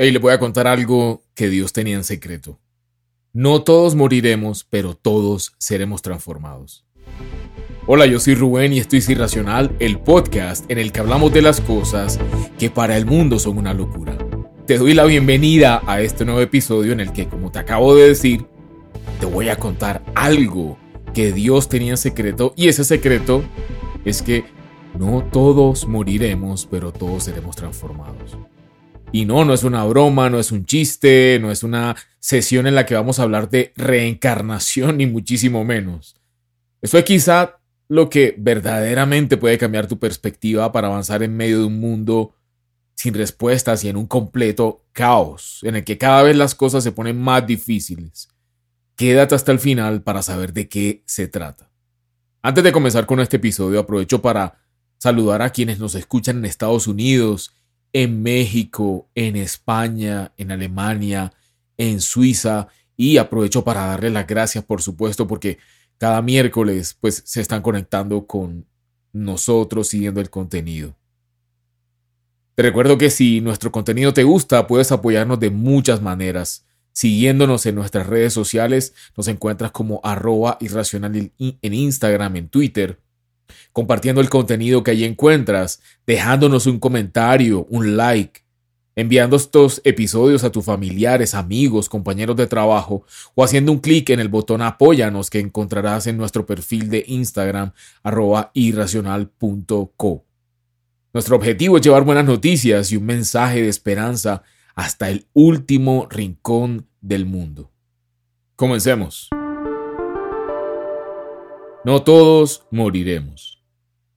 Y le voy a contar algo que Dios tenía en secreto. No todos moriremos, pero todos seremos transformados. Hola, yo soy Rubén y esto es Irracional, el podcast en el que hablamos de las cosas que para el mundo son una locura. Te doy la bienvenida a este nuevo episodio en el que, como te acabo de decir, te voy a contar algo que Dios tenía en secreto y ese secreto es que no todos moriremos, pero todos seremos transformados. Y no, no es una broma, no es un chiste, no es una sesión en la que vamos a hablar de reencarnación, ni muchísimo menos. Esto es quizá lo que verdaderamente puede cambiar tu perspectiva para avanzar en medio de un mundo sin respuestas y en un completo caos, en el que cada vez las cosas se ponen más difíciles. Quédate hasta el final para saber de qué se trata. Antes de comenzar con este episodio, aprovecho para saludar a quienes nos escuchan en Estados Unidos, en México, en España, en Alemania, en Suiza y aprovecho para darles las gracias, por supuesto, porque cada miércoles pues se están conectando con nosotros siguiendo el contenido. Te recuerdo que si nuestro contenido te gusta, puedes apoyarnos de muchas maneras. Siguiéndonos en nuestras redes sociales, nos encuentras como arroba irracional en Instagram, en Twitter, compartiendo el contenido que allí encuentras, dejándonos un comentario, un like, enviando estos episodios a tus familiares, amigos, compañeros de trabajo o haciendo un clic en el botón apóyanos que encontrarás en nuestro perfil de Instagram irracional.co. Nuestro objetivo es llevar buenas noticias y un mensaje de esperanza hasta el último rincón del mundo. Comencemos. No todos moriremos.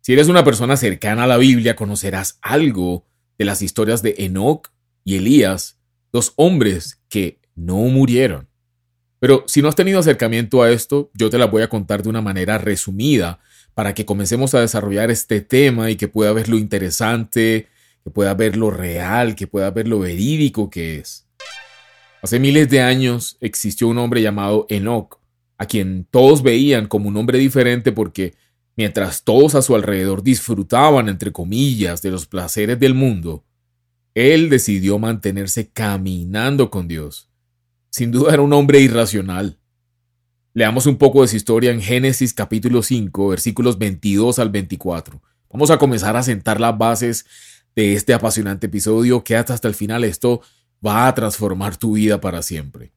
Si eres una persona cercana a la Biblia, conocerás algo de las historias de Enoch y Elías, dos hombres que no murieron. Pero si no has tenido acercamiento a esto, yo te la voy a contar de una manera resumida para que comencemos a desarrollar este tema y que pueda ver lo interesante, que pueda ver lo real, que pueda ver lo verídico que es. Hace miles de años existió un hombre llamado Enoch, a quien todos veían como un hombre diferente porque mientras todos a su alrededor disfrutaban, entre comillas, de los placeres del mundo, él decidió mantenerse caminando con Dios. Sin duda era un hombre irracional. Leamos un poco de su historia en Génesis capítulo 5, versículos 22 al 24. Vamos a comenzar a sentar las bases de este apasionante episodio que hasta el final esto va a transformar tu vida para siempre.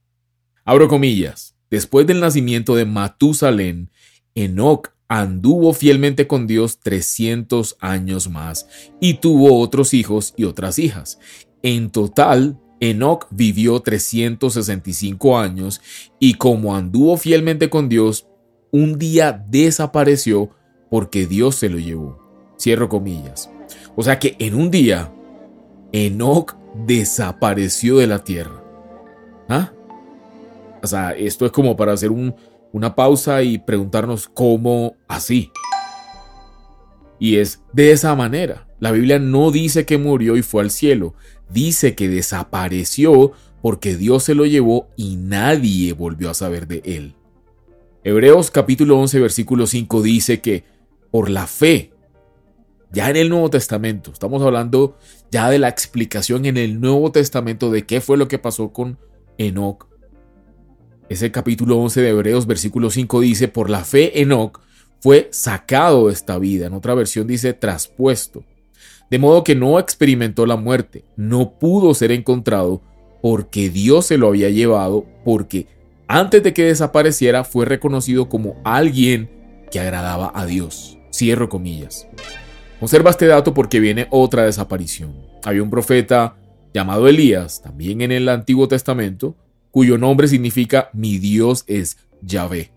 Abro comillas. Después del nacimiento de Matusalén, Enoch anduvo fielmente con Dios 300 años más y tuvo otros hijos y otras hijas. En total, Enoch vivió 365 años y como anduvo fielmente con Dios, un día desapareció porque Dios se lo llevó. Cierro comillas. O sea que en un día, Enoch desapareció de la tierra. O sea, esto es como para hacer una pausa y preguntarnos cómo así. Y es de esa manera. La Biblia no dice que murió y fue al cielo, dice que desapareció porque Dios se lo llevó y nadie volvió a saber de él. Hebreos capítulo 11 versículo 5 dice que por la fe, ya en el Nuevo Testamento, estamos hablando ya de la explicación en el Nuevo Testamento de qué fue lo que pasó con Enoch, ese capítulo 11 de Hebreos, versículo 5 dice, por la fe Enoch fue sacado de esta vida. En otra versión dice traspuesto. De modo que no experimentó la muerte, no pudo ser encontrado porque Dios se lo había llevado, porque antes de que desapareciera fue reconocido como alguien que agradaba a Dios. Cierro comillas. Conserva este dato porque viene otra desaparición. Había un profeta llamado Elías, también en el Antiguo Testamento, cuyo nombre significa mi Dios es Yahvé.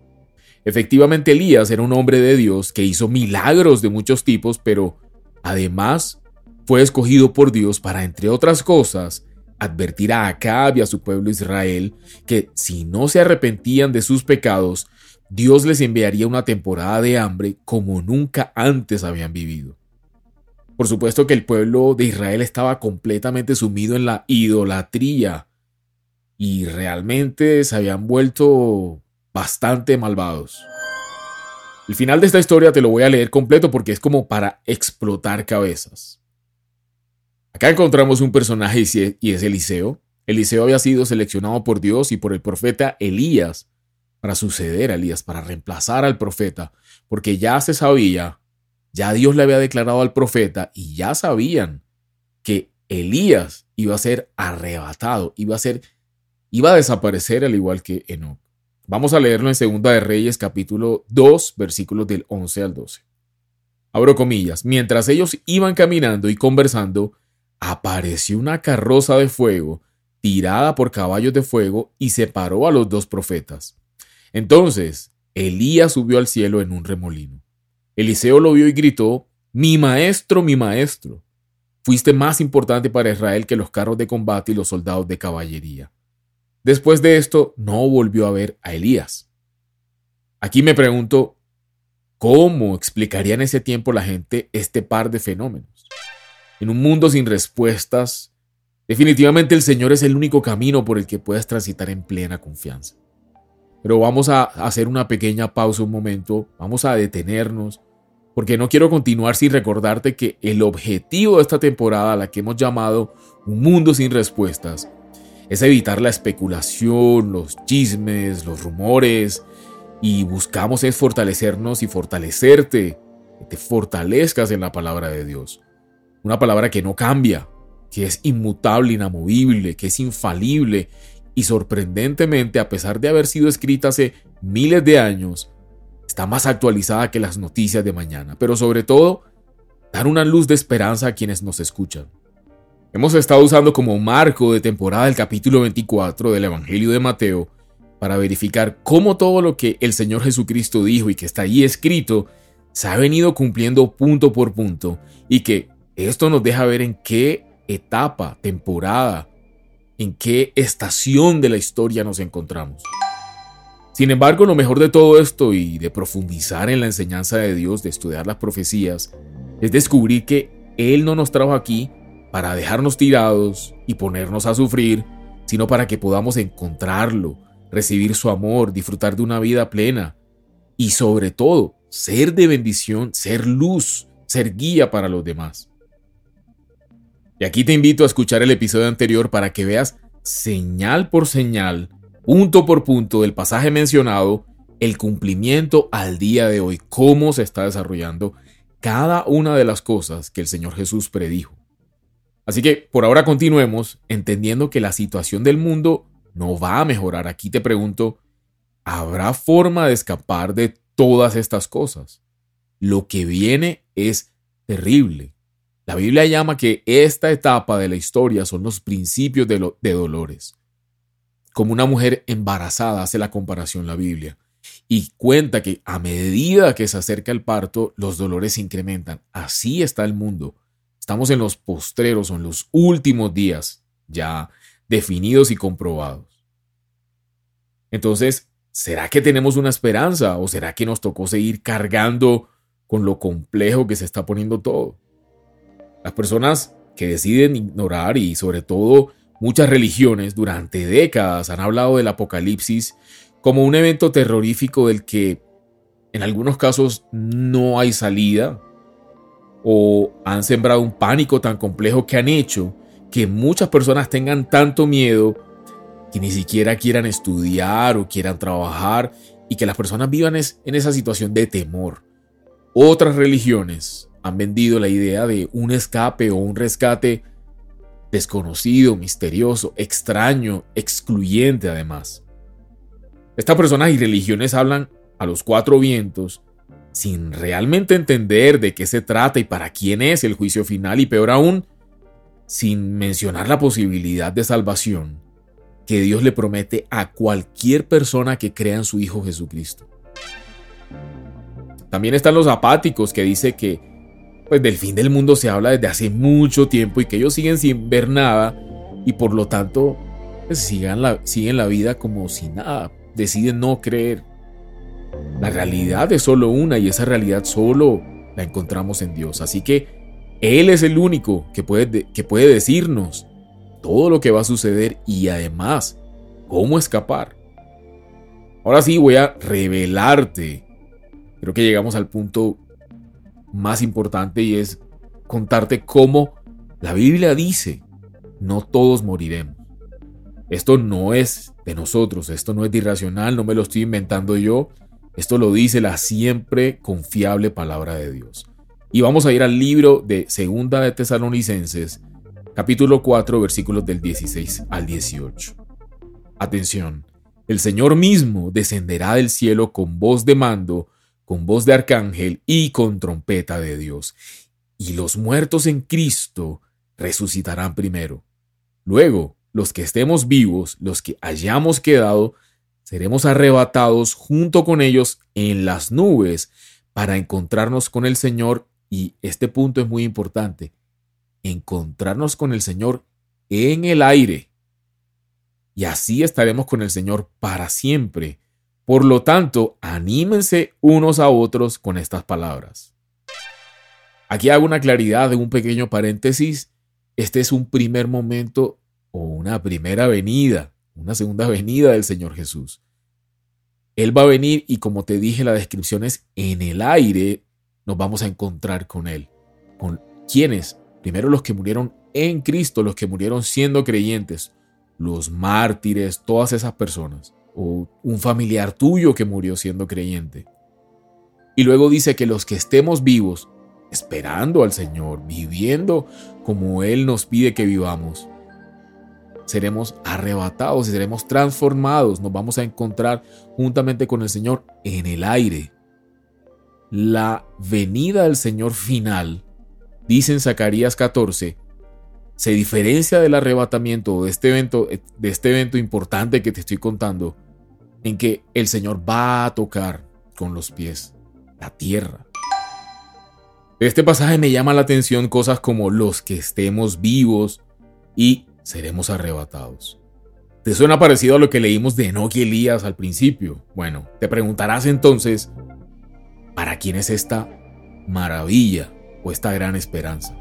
Efectivamente, Elías era un hombre de Dios que hizo milagros de muchos tipos, pero además fue escogido por Dios para, entre otras cosas, advertir a Acab y a su pueblo Israel que si no se arrepentían de sus pecados, Dios les enviaría una temporada de hambre como nunca antes habían vivido. Por supuesto que el pueblo de Israel estaba completamente sumido en la idolatría y realmente se habían vuelto bastante malvados. El final de esta historia te lo voy a leer completo porque es como para explotar cabezas. Acá encontramos un personaje y es Eliseo. Eliseo había sido seleccionado por Dios y por el profeta Elías para suceder a Elías, para reemplazar al profeta, porque ya se sabía, ya Dios le había declarado al profeta y ya sabían que Elías iba a ser arrebatado, iba a ser iba a desaparecer al igual que Enoch. Vamos a leerlo en Segunda de Reyes capítulo 2, versículos del 11 al 12. Abro comillas, mientras ellos iban caminando y conversando, apareció una carroza de fuego tirada por caballos de fuego y separó a los dos profetas. Entonces Elías subió al cielo en un remolino. Eliseo lo vio y gritó, Mi maestro, mi maestro, fuiste más importante para Israel que los carros de combate y los soldados de caballería. Después de esto, no volvió a ver a Elías. Aquí me pregunto, ¿cómo explicaría en ese tiempo la gente este par de fenómenos? En un mundo sin respuestas, definitivamente el Señor es el único camino por el que puedes transitar en plena confianza. Pero vamos a hacer una pequeña pausa un momento, vamos a detenernos, porque no quiero continuar sin recordarte que el objetivo de esta temporada, la que hemos llamado Un Mundo sin Respuestas, es evitar la especulación, los chismes, los rumores, y buscamos es fortalecernos y fortalecerte, que te fortalezcas en la palabra de Dios. Una palabra que no cambia, que es inmutable, inamovible, que es infalible y sorprendentemente, a pesar de haber sido escrita hace miles de años, está más actualizada que las noticias de mañana, pero sobre todo, dar una luz de esperanza a quienes nos escuchan. Hemos estado usando como marco de temporada el capítulo 24 del Evangelio de Mateo para verificar cómo todo lo que el Señor Jesucristo dijo y que está ahí escrito se ha venido cumpliendo punto por punto y que esto nos deja ver en qué etapa, temporada, en qué estación de la historia nos encontramos. Sin embargo, lo mejor de todo esto y de profundizar en la enseñanza de Dios, de estudiar las profecías, es descubrir que Él no nos trajo aquí para dejarnos tirados y ponernos a sufrir, sino para que podamos encontrarlo, recibir su amor, disfrutar de una vida plena y sobre todo ser de bendición, ser luz, ser guía para los demás. Y aquí te invito a escuchar el episodio anterior para que veas señal por señal, punto por punto del pasaje mencionado, el cumplimiento al día de hoy, cómo se está desarrollando cada una de las cosas que el Señor Jesús predijo. Así que por ahora continuemos entendiendo que la situación del mundo no va a mejorar. Aquí te pregunto, ¿habrá forma de escapar de todas estas cosas? Lo que viene es terrible. La Biblia llama que esta etapa de la historia son los principios de, dolores. Como una mujer embarazada hace la comparación la Biblia y cuenta que a medida que se acerca el parto, los dolores se incrementan. Así está el mundo. Estamos en los postreros en los últimos días ya definidos y comprobados. Entonces, ¿será que tenemos una esperanza o será que nos tocó seguir cargando con lo complejo que se está poniendo todo? Las personas que deciden ignorar y sobre todo muchas religiones durante décadas han hablado del apocalipsis como un evento terrorífico del que en algunos casos no hay salida o han sembrado un pánico tan complejo que han hecho que muchas personas tengan tanto miedo que ni siquiera quieran estudiar o quieran trabajar y que las personas vivan en esa situación de temor. Otras religiones han vendido la idea de un escape o un rescate desconocido, misterioso, extraño, excluyente además. Estas personas y religiones hablan a los cuatro vientos sin realmente entender de qué se trata y para quién es el juicio final y peor aún, sin mencionar la posibilidad de salvación que Dios le promete a cualquier persona que crea en su Hijo Jesucristo. También están los apáticos que dice que pues del fin del mundo se habla desde hace mucho tiempo y que ellos siguen sin ver nada y por lo tanto pues, la, siguen la vida como si nada, deciden no creer. La realidad es solo una y esa realidad solo la encontramos en Dios. Así que Él es el único que puede, que puede decirnos todo lo que va a suceder y además cómo escapar. Ahora sí voy a revelarte. Creo que llegamos al punto más importante y es contarte cómo La Biblia dice, no todos moriremos. Esto no es de nosotros, esto no es de irracional, no me lo estoy inventando yo, esto lo dice la siempre confiable palabra de Dios. Y vamos a ir al libro de Segunda de Tesalonicenses, capítulo 4, versículos del 16 al 18. Atención, el Señor mismo descenderá del cielo con voz de mando, con voz de arcángel y con trompeta de Dios. Y los muertos en Cristo resucitarán primero. Luego, los que estemos vivos, los que hayamos quedado, seremos arrebatados junto con ellos en las nubes para encontrarnos con el Señor. Y este punto es muy importante, encontrarnos con el Señor en el aire. Y así estaremos con el Señor para siempre. Por lo tanto, anímense unos a otros con estas palabras. Aquí hago una claridad de un pequeño paréntesis. Este es un primer momento o una primera venida, una segunda venida del Señor Jesús. Él va a venir y como te dije, la descripción es en el aire nos vamos a encontrar con Él. ¿Con quiénes? Primero los que murieron en Cristo, los que murieron siendo creyentes, los mártires, todas esas personas, o un familiar tuyo que murió siendo creyente. Y luego dice que los que estemos vivos, esperando al Señor, viviendo como Él nos pide que vivamos, seremos arrebatados y seremos transformados, nos vamos a encontrar juntamente con el Señor en el aire. La venida del Señor final, dice en Zacarías 14, se diferencia del arrebatamiento de este evento, de este evento importante que te estoy contando, en que el Señor va a tocar con los pies la tierra. Este pasaje me llama la atención cosas como los que estemos vivos y seremos arrebatados. ¿Te suena parecido a lo que leímos de Enoch y Elías al principio? Bueno, te preguntarás entonces, ¿para quién es esta maravilla o esta gran esperanza?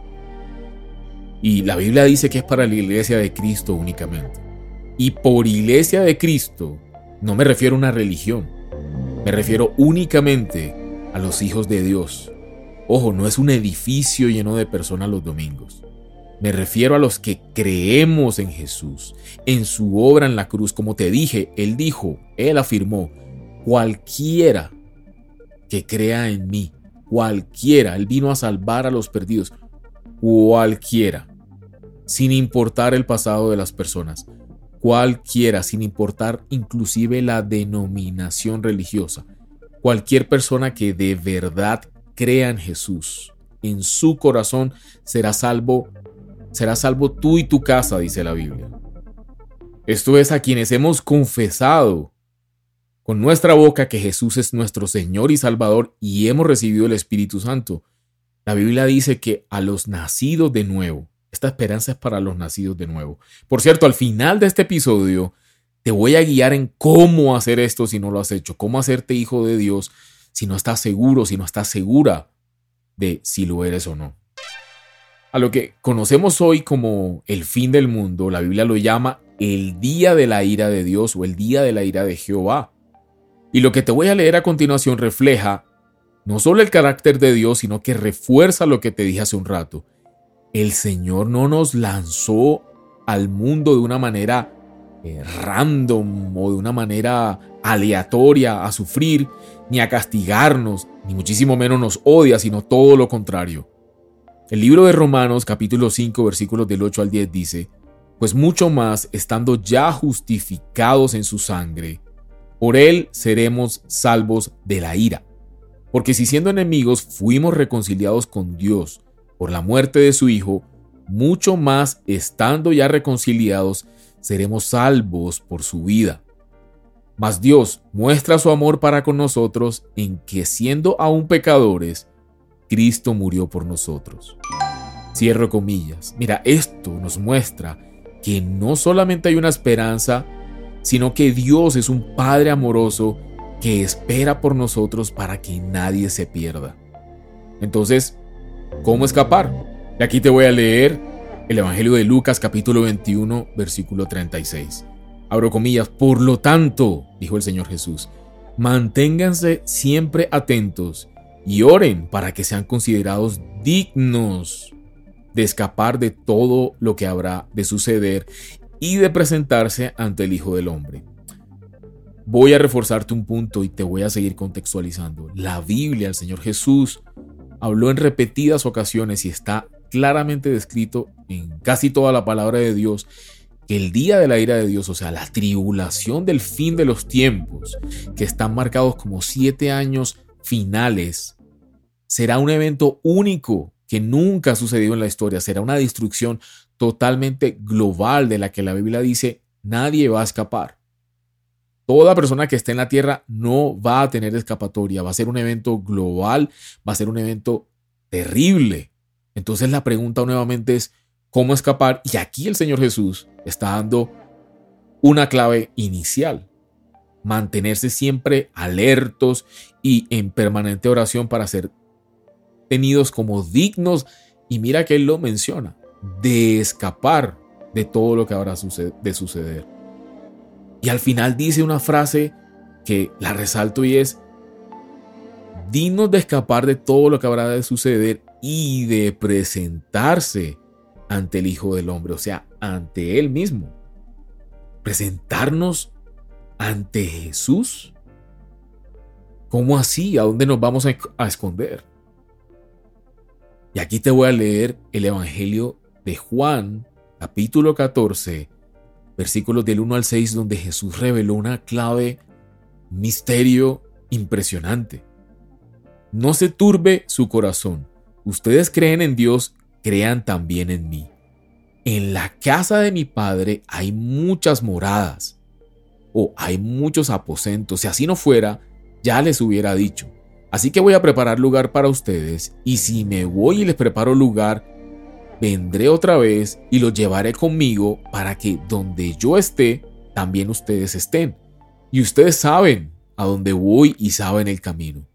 Y la Biblia dice que es para la iglesia de Cristo únicamente. Y por iglesia de Cristo no me refiero a una religión, me refiero únicamente a los hijos de Dios. Ojo, no es un edificio lleno de personas los domingos. Me refiero a los que creemos en Jesús, en su obra en la cruz. Como te dije, Él dijo, Él afirmó, cualquiera que crea en mí, cualquiera, Él vino a salvar a los perdidos, cualquiera, sin importar el pasado de las personas, cualquiera, sin importar inclusive la denominación religiosa, cualquier persona que de verdad crea en Jesús, en su corazón será salvo serás salvo tú y tu casa, dice la Biblia. Esto es a quienes hemos confesado con nuestra boca que Jesús es nuestro Señor y Salvador y hemos recibido el Espíritu Santo. La Biblia dice que a los nacidos de nuevo, esta esperanza es para los nacidos de nuevo. Por cierto, al final de este episodio te voy a guiar en cómo hacer esto si no lo has hecho, cómo hacerte hijo de Dios si no estás seguro, si no estás segura de si lo eres o no. A lo que conocemos hoy como el fin del mundo, la Biblia lo llama el día de la ira de Dios o el día de la ira de Jehová. Y lo que te voy a leer a continuación refleja no solo el carácter de Dios, sino que refuerza lo que te dije hace un rato. El Señor no nos lanzó al mundo de una manera eh, random o de una manera aleatoria a sufrir, ni a castigarnos, ni muchísimo menos nos odia, sino todo lo contrario. El libro de Romanos capítulo 5 versículos del 8 al 10 dice, Pues mucho más, estando ya justificados en su sangre, por él seremos salvos de la ira. Porque si siendo enemigos fuimos reconciliados con Dios por la muerte de su Hijo, mucho más estando ya reconciliados, seremos salvos por su vida. Mas Dios muestra su amor para con nosotros en que siendo aún pecadores, Cristo murió por nosotros. Cierro comillas. Mira, esto nos muestra que no solamente hay una esperanza, sino que Dios es un Padre amoroso que espera por nosotros para que nadie se pierda. Entonces, ¿cómo escapar? Y aquí te voy a leer el Evangelio de Lucas capítulo 21 versículo 36. Abro comillas, por lo tanto, dijo el Señor Jesús, manténganse siempre atentos y oren para que sean considerados dignos de escapar de todo lo que habrá de suceder y de presentarse ante el Hijo del Hombre. Voy a reforzarte un punto y te voy a seguir contextualizando. La Biblia, el Señor Jesús, habló en repetidas ocasiones y está claramente descrito en casi toda la palabra de Dios que el día de la ira de Dios, o sea, la tribulación del fin de los tiempos, que están marcados como siete años finales, será un evento único que nunca ha sucedido en la historia, será una destrucción totalmente global de la que la Biblia dice nadie va a escapar. Toda persona que esté en la tierra no va a tener escapatoria, va a ser un evento global, va a ser un evento terrible. Entonces la pregunta nuevamente es, ¿cómo escapar? Y aquí el Señor Jesús está dando una clave inicial. Mantenerse siempre alertos y en permanente oración para ser tenidos como dignos. Y mira que Él lo menciona, de escapar de todo lo que habrá de suceder. Y al final dice una frase que la resalto y es, dignos de escapar de todo lo que habrá de suceder y de presentarse ante el Hijo del Hombre, o sea, ante Él mismo. Presentarnos ante Jesús. ¿Cómo así? ¿A dónde nos vamos a, esconder? Y aquí te voy a leer el Evangelio de Juan, capítulo 14, versículos del 1 al 6, donde Jesús reveló una clave, misterio impresionante. No se turbe su corazón. Ustedes creen en Dios, crean también en mí. En la casa de mi Padre hay muchas moradas, o hay muchos aposentos. Si así no fuera, ya les hubiera dicho. Así que voy a preparar lugar para ustedes, y si me voy y les preparo lugar, vendré otra vez y los llevaré conmigo para que donde yo esté, también ustedes estén. Y ustedes saben a dónde voy y saben el camino.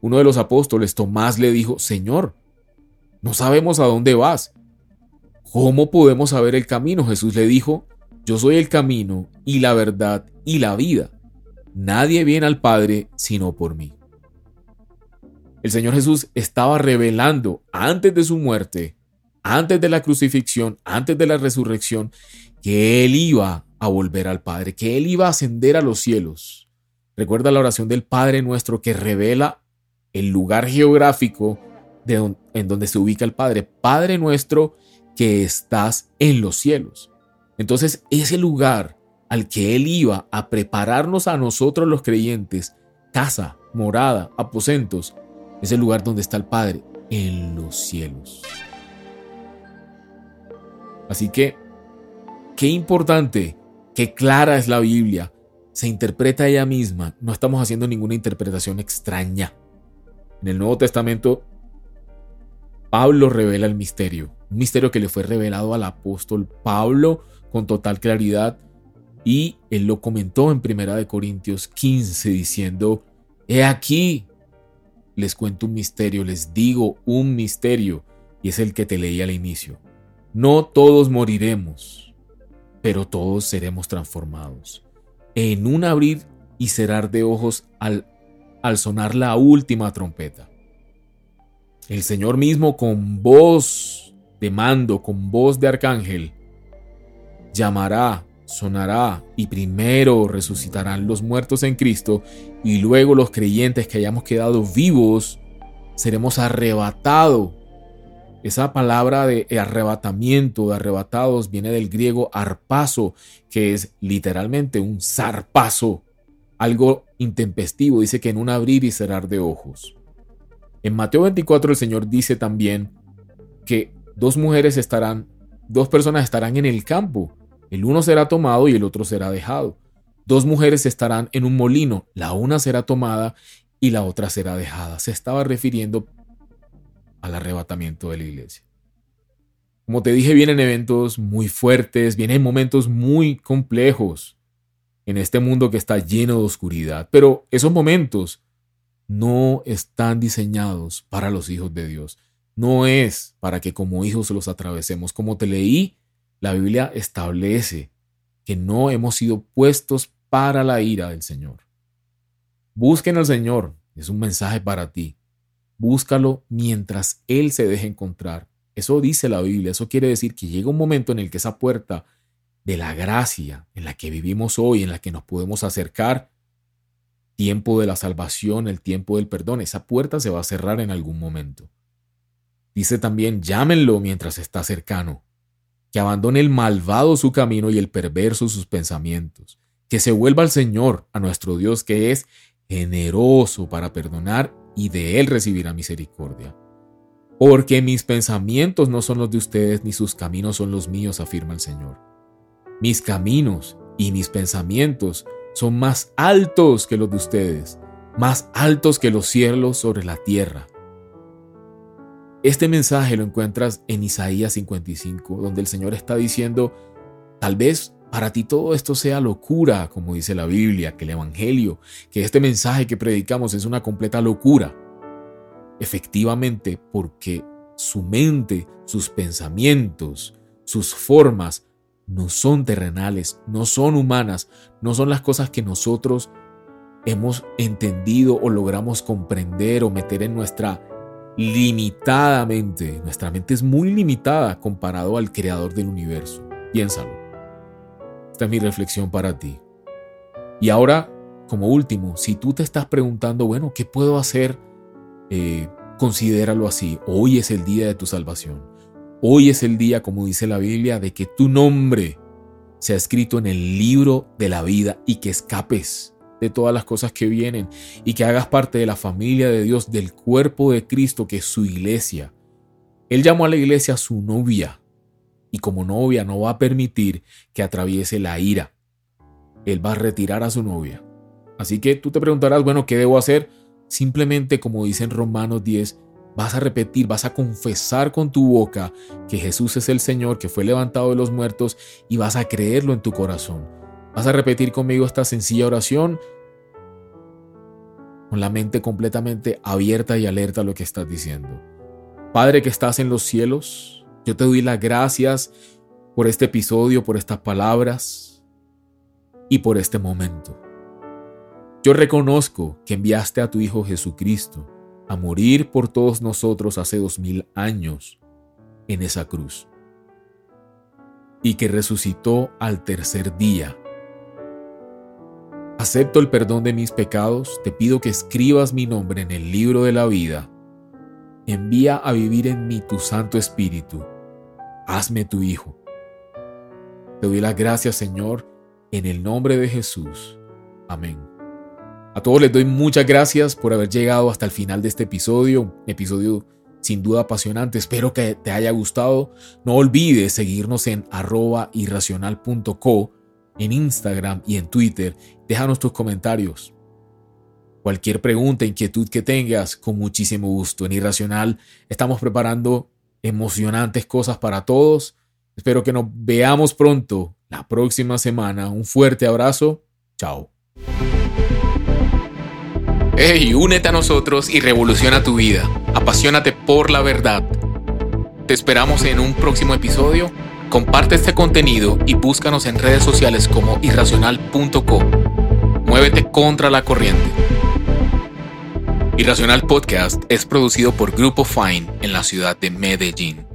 Uno de los apóstoles, Tomás, le dijo, Señor, no sabemos a dónde vas. ¿Cómo podemos saber el camino? Jesús le dijo, yo soy el camino y la verdad y la vida. Nadie viene al Padre sino por mí. El Señor Jesús estaba revelando antes de su muerte antes de la crucifixión, antes de la resurrección, que Él iba a volver al Padre, que Él iba a ascender a los cielos. Recuerda la oración del Padre nuestro que revela el lugar geográfico en donde se ubica el Padre. Padre nuestro que estás en los cielos. Entonces ese lugar al que Él iba a prepararnos a nosotros los creyentes, casa, morada, aposentos, es el lugar donde está el Padre, en los cielos. Así que, qué importante, qué clara es la Biblia. Se interpreta ella misma. No estamos haciendo ninguna interpretación extraña. En el Nuevo Testamento, Pablo revela el misterio. Un misterio que le fue revelado al apóstol Pablo con total claridad. Y él lo comentó en 1 Corintios 15 diciendo, He aquí, les cuento un misterio, les digo un misterio. Y es el que te leí al inicio. No todos moriremos, pero todos seremos transformados. En un abrir y cerrar de ojos al, al sonar la última trompeta. El Señor mismo con voz de mando, con voz de arcángel, llamará, sonará y primero resucitarán los muertos en Cristo y luego los creyentes que hayamos quedado vivos seremos arrebatados esa palabra de arrebatamiento, de arrebatados, viene del griego arpazo, que es literalmente un zarpazo, algo intempestivo. Dice que en un abrir y cerrar de ojos. En Mateo 24 el Señor dice también que dos mujeres estarán, dos personas estarán en el campo. El uno será tomado y el otro será dejado. Dos mujeres estarán en un molino, la una será tomada y la otra será dejada. Se estaba refiriendo al arrebatamiento de la iglesia. Como te dije, vienen eventos muy fuertes, vienen momentos muy complejos en este mundo que está lleno de oscuridad, pero esos momentos no están diseñados para los hijos de Dios. No es para que como hijos los atravesemos. Como te leí, la Biblia establece que no hemos sido puestos para la ira del Señor. Busquen al Señor, es un mensaje para ti. Búscalo mientras Él se deje encontrar. Eso dice la Biblia. Eso quiere decir que llega un momento en el que esa puerta de la gracia en la que vivimos hoy, en la que nos podemos acercar, tiempo de la salvación, el tiempo del perdón, esa puerta se va a cerrar en algún momento. Dice también, llámenlo mientras está cercano, que abandone el malvado su camino y el perverso sus pensamientos, que se vuelva al Señor, a nuestro Dios, que es generoso para perdonar y de Él recibirá misericordia. Porque mis pensamientos no son los de ustedes, ni sus caminos son los míos, afirma el Señor. Mis caminos y mis pensamientos son más altos que los de ustedes, más altos que los cielos sobre la tierra. Este mensaje lo encuentras en Isaías 55, donde el Señor está diciendo, tal vez para ti todo esto sea locura, como dice la Biblia, que el Evangelio, que este mensaje que predicamos es una completa locura. Efectivamente, porque su mente, sus pensamientos, sus formas no son terrenales, no son humanas, no son las cosas que nosotros hemos entendido o logramos comprender o meter en nuestra limitadamente. Nuestra mente es muy limitada comparado al creador del universo. Piénsalo. Esta es mi reflexión para ti. Y ahora, como último, si tú te estás preguntando, bueno, ¿qué puedo hacer? Eh, considéralo así. Hoy es el día de tu salvación. Hoy es el día, como dice la Biblia, de que tu nombre sea escrito en el libro de la vida y que escapes de todas las cosas que vienen y que hagas parte de la familia de Dios, del cuerpo de Cristo, que es su iglesia. Él llamó a la iglesia su novia y como novia no va a permitir que atraviese la ira. Él va a retirar a su novia. Así que tú te preguntarás, bueno, ¿qué debo hacer? Simplemente, como dice en Romanos 10, vas a repetir, vas a confesar con tu boca que Jesús es el Señor, que fue levantado de los muertos, y vas a creerlo en tu corazón. Vas a repetir conmigo esta sencilla oración con la mente completamente abierta y alerta a lo que estás diciendo. Padre que estás en los cielos, yo te doy las gracias por este episodio, por estas palabras y por este momento. Yo reconozco que enviaste a tu Hijo Jesucristo a morir por todos nosotros hace dos mil años en esa cruz y que resucitó al tercer día Acepto el perdón de mis pecados, te pido que escribas mi nombre en el libro de la vida. Envía a vivir en mí tu Santo Espíritu. Hazme tu Hijo. Te doy las gracias, Señor, en el nombre de Jesús. Amén. A todos les doy muchas gracias por haber llegado hasta el final de este episodio, episodio sin duda apasionante. Espero que te haya gustado. No olvides seguirnos en arroba en Instagram y en Twitter. Déjanos tus comentarios. Cualquier pregunta, inquietud que tengas, con muchísimo gusto. En Irracional estamos preparando emocionantes cosas para todos. Espero que nos veamos pronto la próxima semana. Un fuerte abrazo. Chao. Hey, únete a nosotros y revoluciona tu vida. Apasionate por la verdad. Te esperamos en un próximo episodio Comparte este contenido y búscanos en redes sociales como irracional.co. Muévete contra la corriente. Irracional Podcast es producido por Grupo Fine en la ciudad de Medellín.